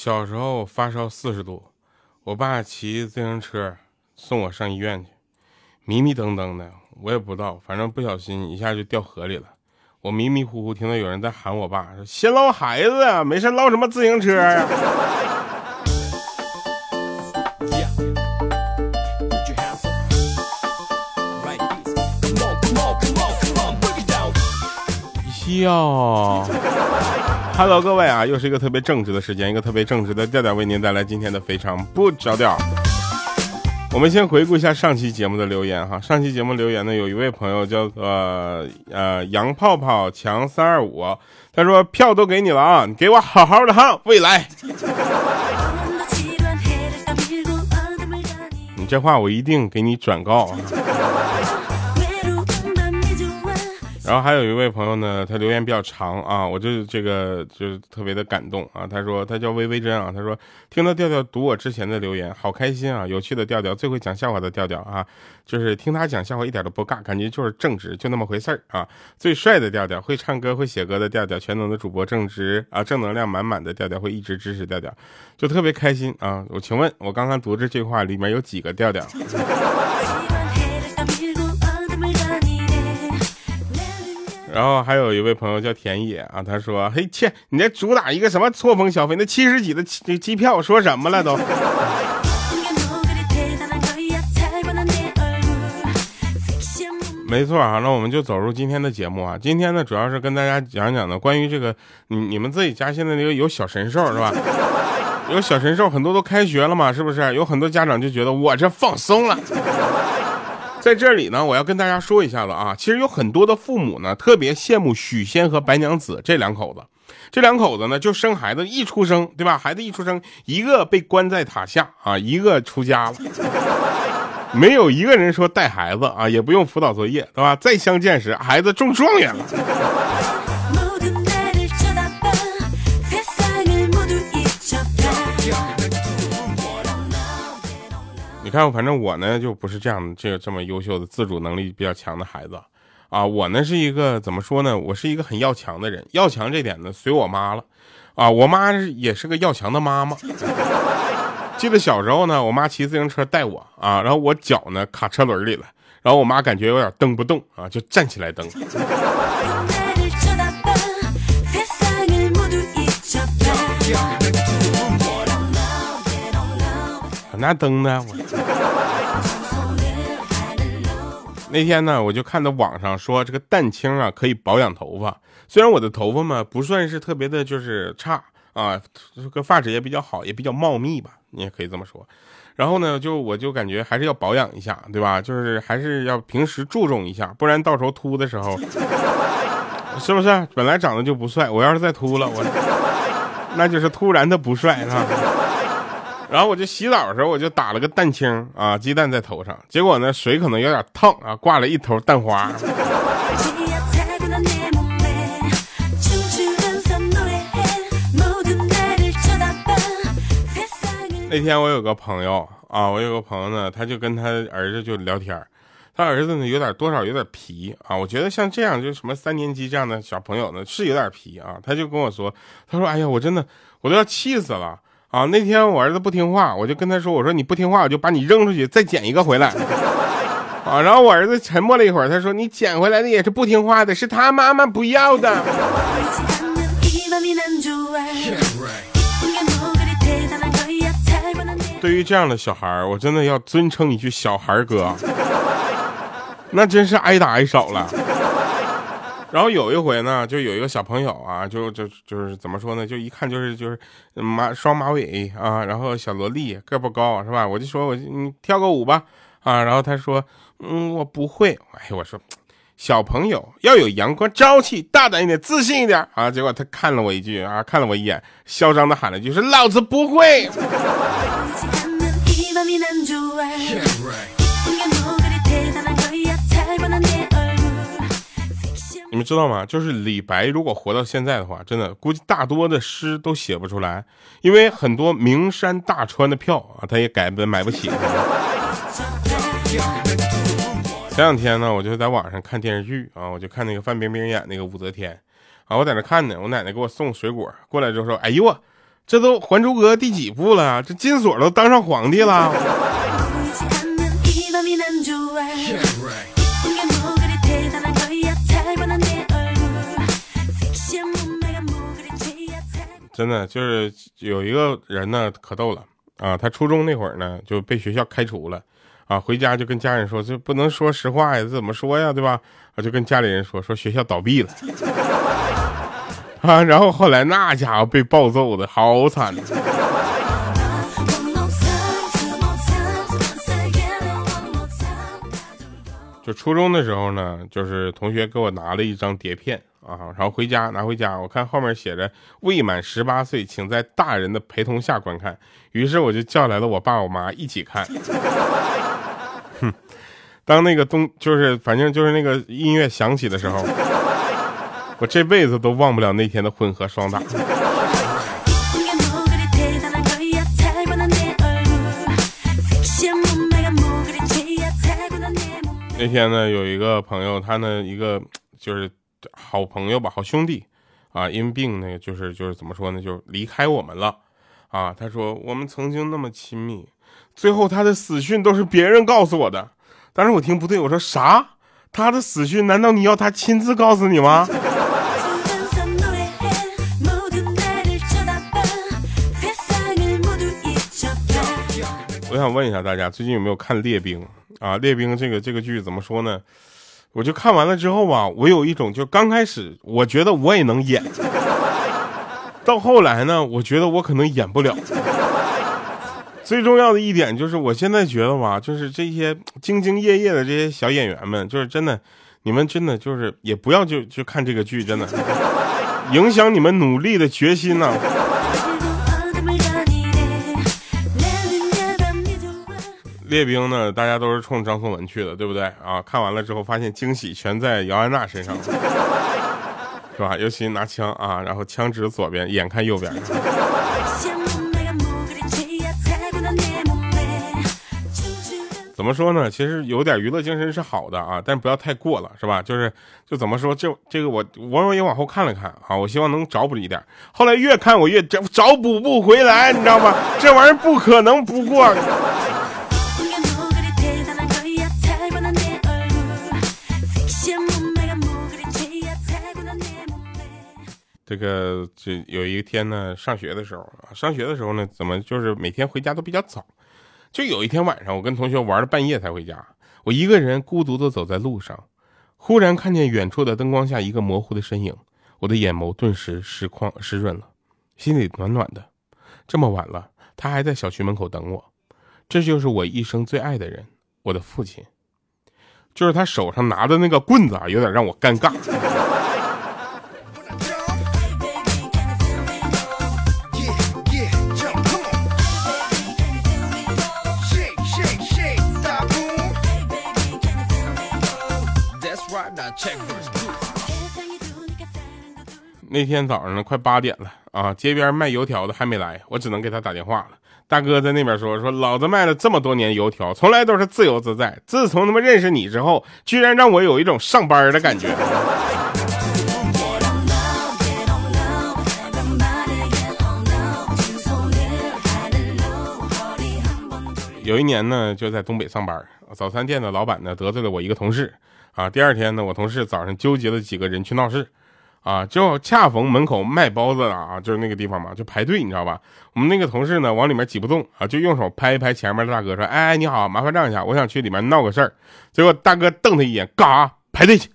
小时候发烧四十度，我爸骑自行车送我上医院去，迷迷瞪瞪的，我也不知道，反正不小心一下就掉河里了。我迷迷糊糊听到有人在喊我爸，说：“先捞孩子啊，没事捞什么自行车啊？” 笑，Hello，各位啊，又是一个特别正直的时间，一个特别正直的调调为您带来今天的非常不着调。我们先回顾一下上期节目的留言哈，上期节目留言呢，有一位朋友叫做呃杨泡泡强三二五，他说票都给你了啊，你给我好好的哈，未来。你这话我一定给你转告啊。然后还有一位朋友呢，他留言比较长啊，我就这个就是特别的感动啊。他说他叫微微真啊，他说听到调调读我之前的留言，好开心啊，有趣的调调，最会讲笑话的调调啊，就是听他讲笑话一点都不尬，感觉就是正直，就那么回事儿啊。最帅的调调，会唱歌会写歌的调调，全能的主播正直啊，正能量满满的调调，会一直支持调调，就特别开心啊。我请问，我刚刚读这句话里面有几个调调？然后还有一位朋友叫田野啊，他说：“嘿切，你这主打一个什么错峰消费？那七十几的机机票说什么了都？” 没错啊，那我们就走入今天的节目啊。今天呢，主要是跟大家讲讲呢，关于这个你你们自己家现在那个有小神兽是吧？有小神兽，很多都开学了嘛，是不是？有很多家长就觉得我这放松了。在这里呢，我要跟大家说一下子啊，其实有很多的父母呢，特别羡慕许仙和白娘子这两口子。这两口子呢，就生孩子一出生，对吧？孩子一出生，一个被关在塔下啊，一个出家了，没有一个人说带孩子啊，也不用辅导作业，对吧？再相见时，孩子中状元了。你看，反正我呢就不是这样，这个这么优秀的自主能力比较强的孩子，啊，我呢是一个怎么说呢？我是一个很要强的人，要强这点呢随我妈了，啊，我妈也是个要强的妈妈。记得小时候呢，我妈骑自行车带我啊，然后我脚呢卡车轮里了，然后我妈感觉有点蹬不动啊，就站起来蹬。那灯呢？我那天呢，我就看到网上说这个蛋清啊可以保养头发。虽然我的头发嘛不算是特别的，就是差啊，这个发质也比较好，也比较茂密吧，你也可以这么说。然后呢，就我就感觉还是要保养一下，对吧？就是还是要平时注重一下，不然到时候秃的时候，是不是？本来长得就不帅，我要是再秃了，我那就是突然的不帅，是吧？然后我就洗澡的时候，我就打了个蛋清啊，鸡蛋在头上，结果呢，水可能有点烫啊，挂了一头蛋花。那天我有个朋友啊，我有个朋友呢，他就跟他儿子就聊天他儿子呢有点多少有点皮啊，我觉得像这样就什么三年级这样的小朋友呢是有点皮啊，他就跟我说，他说哎呀，我真的我都要气死了。啊，那天我儿子不听话，我就跟他说：“我说你不听话，我就把你扔出去，再捡一个回来。”啊，然后我儿子沉默了一会儿，他说：“你捡回来的也是不听话的，是他妈妈不要的。”对于这样的小孩我真的要尊称一句“小孩哥”，那真是挨打挨少了。然后有一回呢，就有一个小朋友啊，就就就是怎么说呢，就一看就是就是马双马尾啊，然后小萝莉个不高是吧？我就说我你跳个舞吧啊，然后他说嗯我不会，哎我说小朋友要有阳光朝气，大胆一点，自信一点啊。结果他看了我一句啊，看了我一眼，嚣张的喊了一句是老子不会。你们知道吗？就是李白如果活到现在的话，真的估计大多的诗都写不出来，因为很多名山大川的票啊，他也改本买不起。前两天呢，我就在网上看电视剧啊，我就看那个范冰冰演那个武则天啊，我在那看呢，我奶奶给我送水果过来之后说：“哎呦，这都《还珠格格》第几部了？这金锁都当上皇帝了。真的就是有一个人呢，可逗了啊！他初中那会儿呢，就被学校开除了啊，回家就跟家人说，这不能说实话呀，这怎么说呀，对吧？啊，就跟家里人说，说学校倒闭了 啊，然后后来那家伙被暴揍的好惨。就初中的时候呢，就是同学给我拿了一张碟片啊，然后回家拿回家，我看后面写着未满十八岁，请在大人的陪同下观看。于是我就叫来了我爸我妈一起看。哼，当那个东就是反正就是那个音乐响起的时候，我这辈子都忘不了那天的混合双打。那天呢，有一个朋友，他呢一个就是好朋友吧，好兄弟啊，因病呢，就是就是怎么说呢，就离开我们了啊。他说我们曾经那么亲密，最后他的死讯都是别人告诉我的。当时我听不对，我说啥？他的死讯难道你要他亲自告诉你吗？我想问一下大家，最近有没有看《列兵》？啊，列兵这个这个剧怎么说呢？我就看完了之后吧，我有一种就刚开始我觉得我也能演，到后来呢，我觉得我可能演不了。最重要的一点就是，我现在觉得吧，就是这些兢兢业业的这些小演员们，就是真的，你们真的就是也不要就就看这个剧，真的影响你们努力的决心呐。列兵呢？大家都是冲张颂文去的，对不对啊？看完了之后，发现惊喜全在姚安娜身上，是吧？尤其拿枪啊，然后枪指左边，眼看右边。怎么说呢？其实有点娱乐精神是好的啊，但不要太过了，是吧？就是就怎么说，这这个我我也往后看了看啊，我希望能找补一点。后来越看我越找找补不回来，你知道吗？这玩意儿不可能不过。这个这有一天呢，上学的时候啊，上学的时候呢，怎么就是每天回家都比较早？就有一天晚上，我跟同学玩到半夜才回家，我一个人孤独的走在路上，忽然看见远处的灯光下一个模糊的身影，我的眼眸顿时湿眶湿润了，心里暖暖的。这么晚了，他还在小区门口等我，这就是我一生最爱的人，我的父亲。就是他手上拿的那个棍子啊，有点让我尴尬。那天早上呢，快八点了啊，街边卖油条的还没来，我只能给他打电话了。大哥在那边说说，老子卖了这么多年油条，从来都是自由自在。自从他妈认识你之后，居然让我有一种上班的感觉。有一年呢，就在东北上班，早餐店的老板呢得罪了我一个同事啊。第二天呢，我同事早上纠结了几个人去闹事。啊，就恰逢门口卖包子的啊，就是那个地方嘛，就排队，你知道吧？我们那个同事呢，往里面挤不动啊，就用手拍一拍前面的大哥，说：“哎，你好，麻烦让一下，我想去里面闹个事儿。”结果大哥瞪他一眼，干啥？排队去。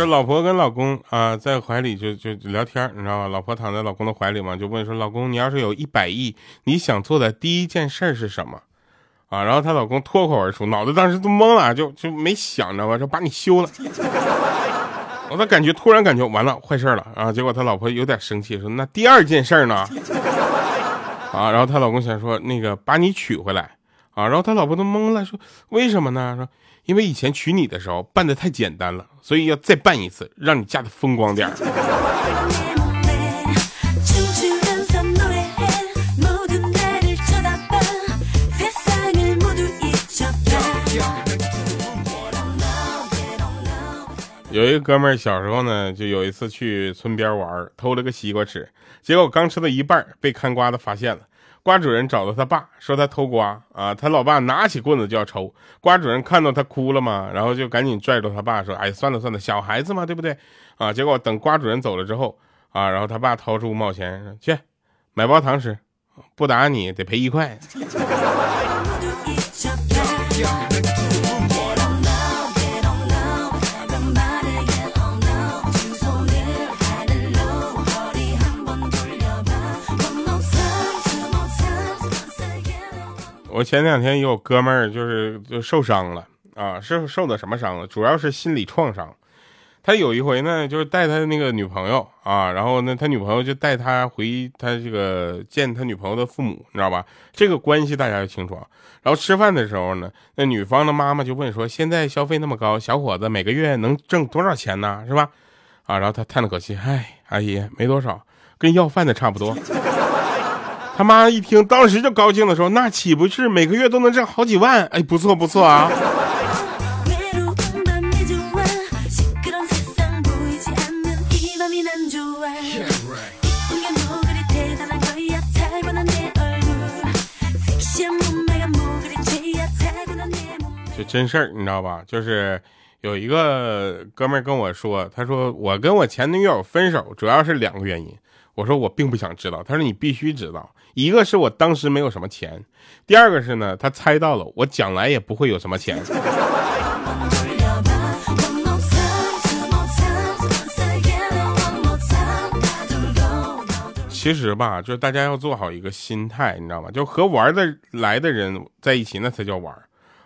这老婆跟老公啊，在怀里就就聊天，你知道吧？老婆躺在老公的怀里嘛，就问说：“老公，你要是有一百亿，你想做的第一件事是什么？”啊，然后她老公脱口而出，脑子当时都懵了，就就没想着吧，说把你休了。我的感觉突然感觉完了，坏事了啊！结果他老婆有点生气，说：“那第二件事呢？” 啊，然后她老公想说：“那个把你娶回来。”啊，然后他老婆都懵了，说：“为什么呢？”说。因为以前娶你的时候办的太简单了所以要再办一次让你嫁的风光点儿。有一个哥们儿小时候呢就有一次去村边玩偷了个西瓜吃结果刚吃到一半被看瓜的发现了。瓜主人找到他爸，说他偷瓜啊，他老爸拿起棍子就要抽。瓜主人看到他哭了嘛，然后就赶紧拽住他爸说：“哎，算了算了，小孩子嘛，对不对？”啊，结果等瓜主人走了之后啊，然后他爸掏出五毛钱去买包糖吃，不打你得赔一块。我前两天有哥们儿就是就受伤了啊，是受的什么伤了？主要是心理创伤。他有一回呢，就是带他那个女朋友啊，然后呢，他女朋友就带他回他这个见他女朋友的父母，你知道吧？这个关系大家要清楚。然后吃饭的时候呢，那女方的妈妈就问说：“现在消费那么高，小伙子每个月能挣多少钱呢？是吧？”啊，然后他叹了口气：“唉，阿姨没多少，跟要饭的差不多。”他妈一听，当时就高兴的说：“那岂不是每个月都能挣好几万？哎，不错不错啊！”就真事儿，你知道吧？就是有一个哥们跟我说，他说我跟我前女友分手，主要是两个原因。我说我并不想知道，他说你必须知道。一个是我当时没有什么钱，第二个是呢，他猜到了我将来也不会有什么钱。其实吧，就是大家要做好一个心态，你知道吗？就和玩的来的人在一起，那才叫玩；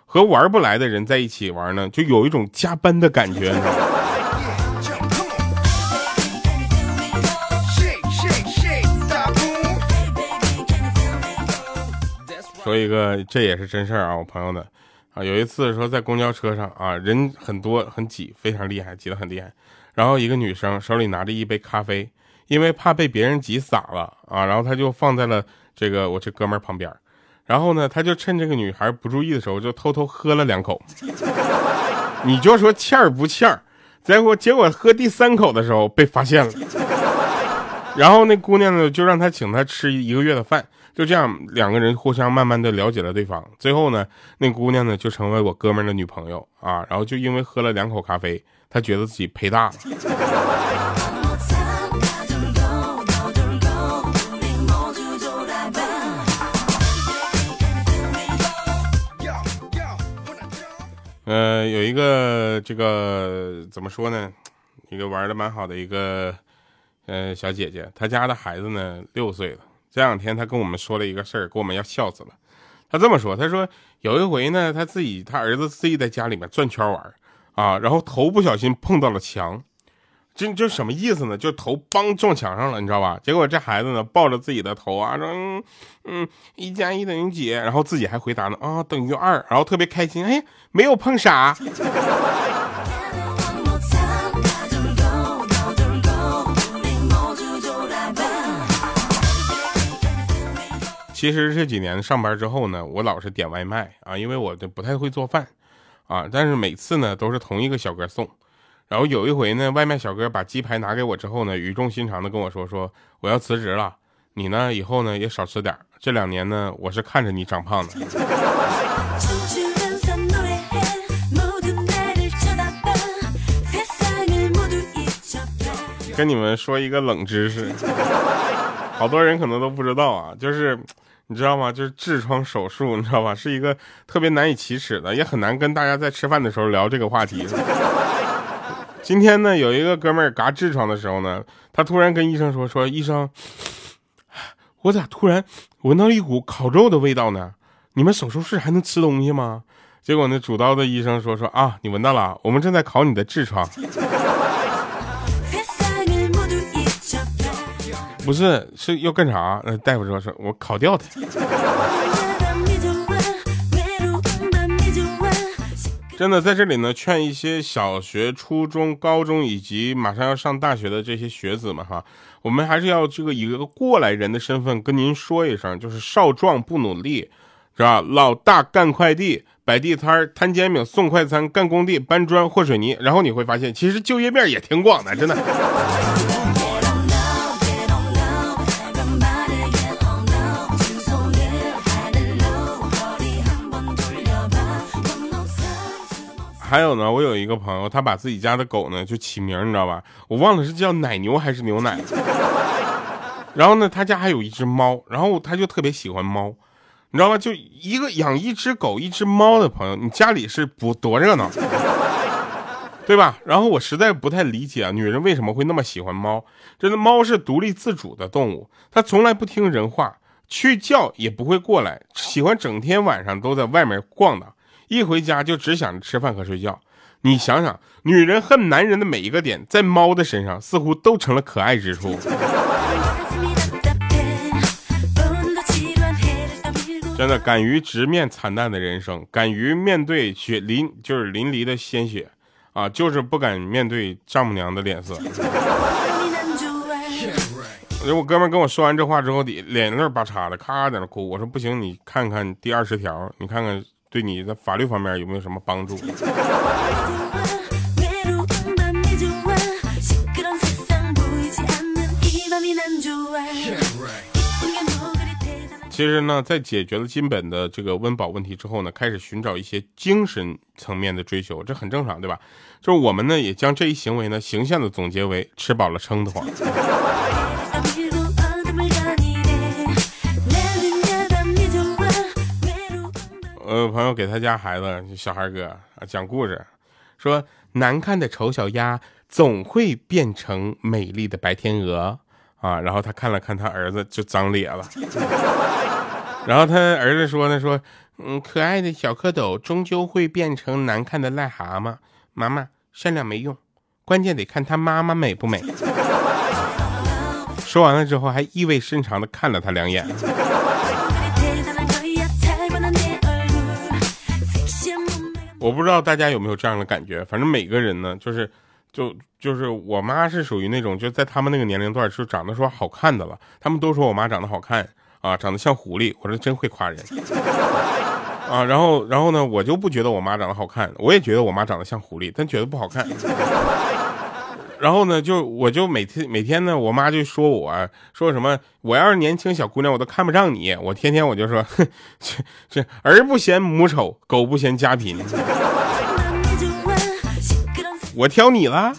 和玩不来的人在一起玩呢，就有一种加班的感觉，你知道吗？说一个，这也是真事儿啊！我朋友的啊，有一次说在公交车上啊，人很多很挤，非常厉害，挤得很厉害。然后一个女生手里拿着一杯咖啡，因为怕被别人挤洒了啊，然后她就放在了这个我这哥们儿旁边。然后呢，他就趁这个女孩不注意的时候，就偷偷喝了两口。你就说欠儿不欠儿？结果结果喝第三口的时候被发现了。然后那姑娘呢，就让他请他吃一个月的饭。就这样，两个人互相慢慢的了解了对方。最后呢，那姑娘呢就成为我哥们的女朋友啊。然后就因为喝了两口咖啡，他觉得自己赔大了。呃，有一个这个怎么说呢？一个玩的蛮好的一个呃小姐姐，她家的孩子呢六岁了。这两天他跟我们说了一个事儿，给我们要笑死了。他这么说：“他说有一回呢，他自己他儿子自己在家里面转圈玩啊，然后头不小心碰到了墙，这这什么意思呢？就头梆撞墙上了，你知道吧？结果这孩子呢抱着自己的头啊，说嗯嗯，一加一等于几？然后自己还回答呢啊，等于二，然后特别开心，哎，没有碰傻。”其实这几年上班之后呢，我老是点外卖啊，因为我不太会做饭啊。但是每次呢都是同一个小哥送。然后有一回呢，外卖小哥把鸡排拿给我之后呢，语重心长的跟我说：“说我要辞职了，你呢以后呢也少吃点。这两年呢，我是看着你长胖的。”跟你们说一个冷知识，好多人可能都不知道啊，就是。你知道吗？就是痔疮手术，你知道吧？是一个特别难以启齿的，也很难跟大家在吃饭的时候聊这个话题。今天呢，有一个哥们儿嘎痔疮的时候呢，他突然跟医生说：“说医生，我咋突然闻到一股烤肉的味道呢？你们手术室还能吃东西吗？”结果呢，主刀的医生说：“说啊，你闻到了，我们正在烤你的痔疮。”不是，是要干啥？那大夫说说我烤掉它。真的在这里呢，劝一些小学、初中、高中以及马上要上大学的这些学子们哈，我们还是要这个以一个过来人的身份跟您说一声，就是少壮不努力，是吧？老大干快递、摆地摊、摊煎饼、送快餐、干工地、搬砖、和水泥，然后你会发现，其实就业面也挺广的，真的。还有呢，我有一个朋友，他把自己家的狗呢就起名，你知道吧？我忘了是叫奶牛还是牛奶。然后呢，他家还有一只猫，然后他就特别喜欢猫，你知道吗？就一个养一只狗、一只猫的朋友，你家里是不多热闹，对吧？然后我实在不太理解啊，女人为什么会那么喜欢猫？真的，猫是独立自主的动物，它从来不听人话，去叫也不会过来，喜欢整天晚上都在外面逛的。一回家就只想着吃饭和睡觉，你想想，女人恨男人的每一个点，在猫的身上似乎都成了可爱之处。真的，敢于直面惨淡的人生，敢于面对血淋就是淋漓的鲜血，啊，就是不敢面对丈母娘的脸色。我哥们跟我说完这话之后，底脸那巴叉的，咔咔在那哭。我说不行，你看看第二十条，你看看。对你的法律方面有没有什么帮助？其实呢，在解决了金本的这个温饱问题之后呢，开始寻找一些精神层面的追求，这很正常，对吧？就是我们呢，也将这一行为呢，形象的总结为吃饱了撑得慌。有朋友给他家孩子小孩哥啊讲故事，说难看的丑小鸭总会变成美丽的白天鹅啊。然后他看了看他儿子就长咧了，然后他儿子说呢说，嗯，可爱的小蝌蚪终究会变成难看的癞蛤蟆。妈妈善良没用，关键得看他妈妈美不美。说完了之后还意味深长的看了他两眼。我不知道大家有没有这样的感觉，反正每个人呢，就是，就就是我妈是属于那种就在他们那个年龄段就长得说好看的了，他们都说我妈长得好看啊，长得像狐狸，我说真会夸人啊，然后然后呢，我就不觉得我妈长得好看，我也觉得我妈长得像狐狸，但觉得不好看。然后呢，就我就每天每天呢，我妈就说我说什么，我要是年轻小姑娘，我都看不上你。我天天我就说，哼，这这儿不嫌母丑，狗不嫌家贫。我挑你了。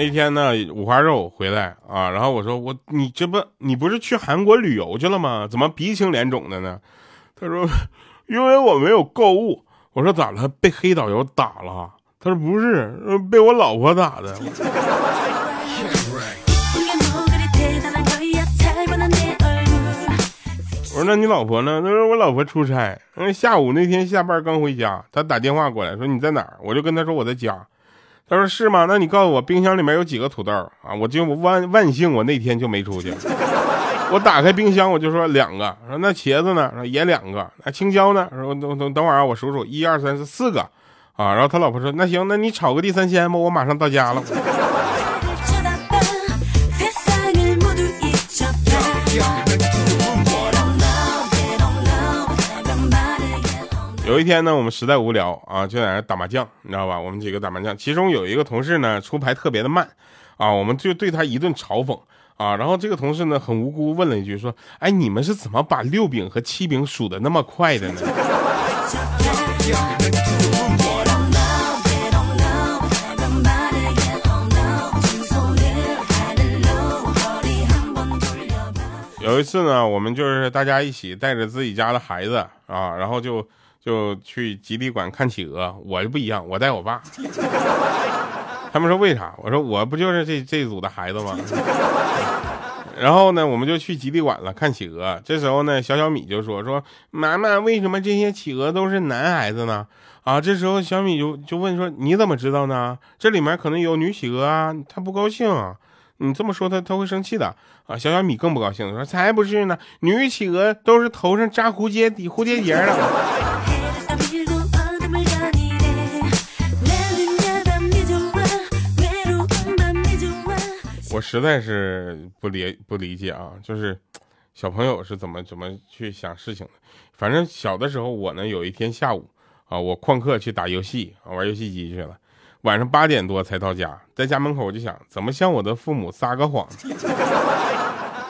那天呢，五花肉回来啊，然后我说我你这不你不是去韩国旅游去了吗？怎么鼻青脸肿的呢？他说因为我没有购物。我说咋了？被黑导游打了？他说不是，被我老婆打的。我说那你老婆呢？他说我老婆出差，嗯，下午那天下班刚回家，他打电话过来说你在哪儿？我就跟他说我在家。他说是吗？那你告诉我冰箱里面有几个土豆啊？我就万万幸，我那天就没出去。我打开冰箱，我就说两个。说那茄子呢？说也两个。那青椒呢？说等等等会儿啊，我数数，一二三四四个啊。然后他老婆说那行，那你炒个地三鲜吧，我马上到家了。有一天呢，我们实在无聊啊，就在那打麻将，你知道吧？我们几个打麻将，其中有一个同事呢出牌特别的慢，啊，我们就对他一顿嘲讽啊。然后这个同事呢很无辜问了一句说：“哎，你们是怎么把六饼和七饼数的那么快的呢？”有一次呢，我们就是大家一起带着自己家的孩子啊，然后就。就去吉利馆看企鹅，我就不一样，我带我爸。他们说为啥？我说我不就是这这组的孩子吗？然后呢，我们就去吉利馆了看企鹅。这时候呢，小小米就说说妈妈，为什么这些企鹅都是男孩子呢？啊，这时候小米就就问说你怎么知道呢？这里面可能有女企鹅啊，他不高兴。你这么说他他会生气的啊。小小米更不高兴，说才不是呢，女企鹅都是头上扎蝴蝶底蝴蝶结的。我实在是不理不理解啊，就是小朋友是怎么怎么去想事情的。反正小的时候，我呢有一天下午啊，我旷课去打游戏啊，玩游戏机去了。晚上八点多才到家，在家门口我就想，怎么向我的父母撒个谎，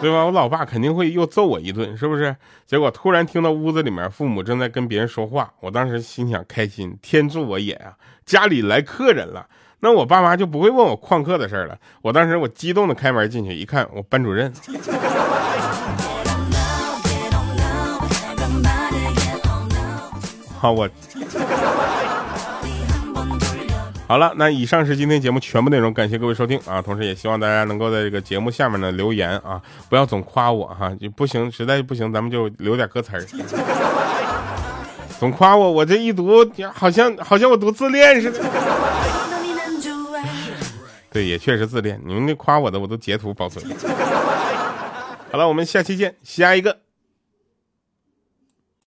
对吧？我老爸肯定会又揍我一顿，是不是？结果突然听到屋子里面父母正在跟别人说话，我当时心想开心，天助我也啊！家里来客人了，那我爸妈就不会问我旷课的事了。我当时我激动的开门进去一看，我班主任。好，我。好了，那以上是今天节目全部内容，感谢各位收听啊！同时也希望大家能够在这个节目下面呢留言啊，不要总夸我哈，就不行，实在不行咱们就留点歌词儿。总夸我，我这一读好像好像我读自恋似的。对，也确实自恋。你们那夸我的我都截图保存。好了，我们下期见，下一个。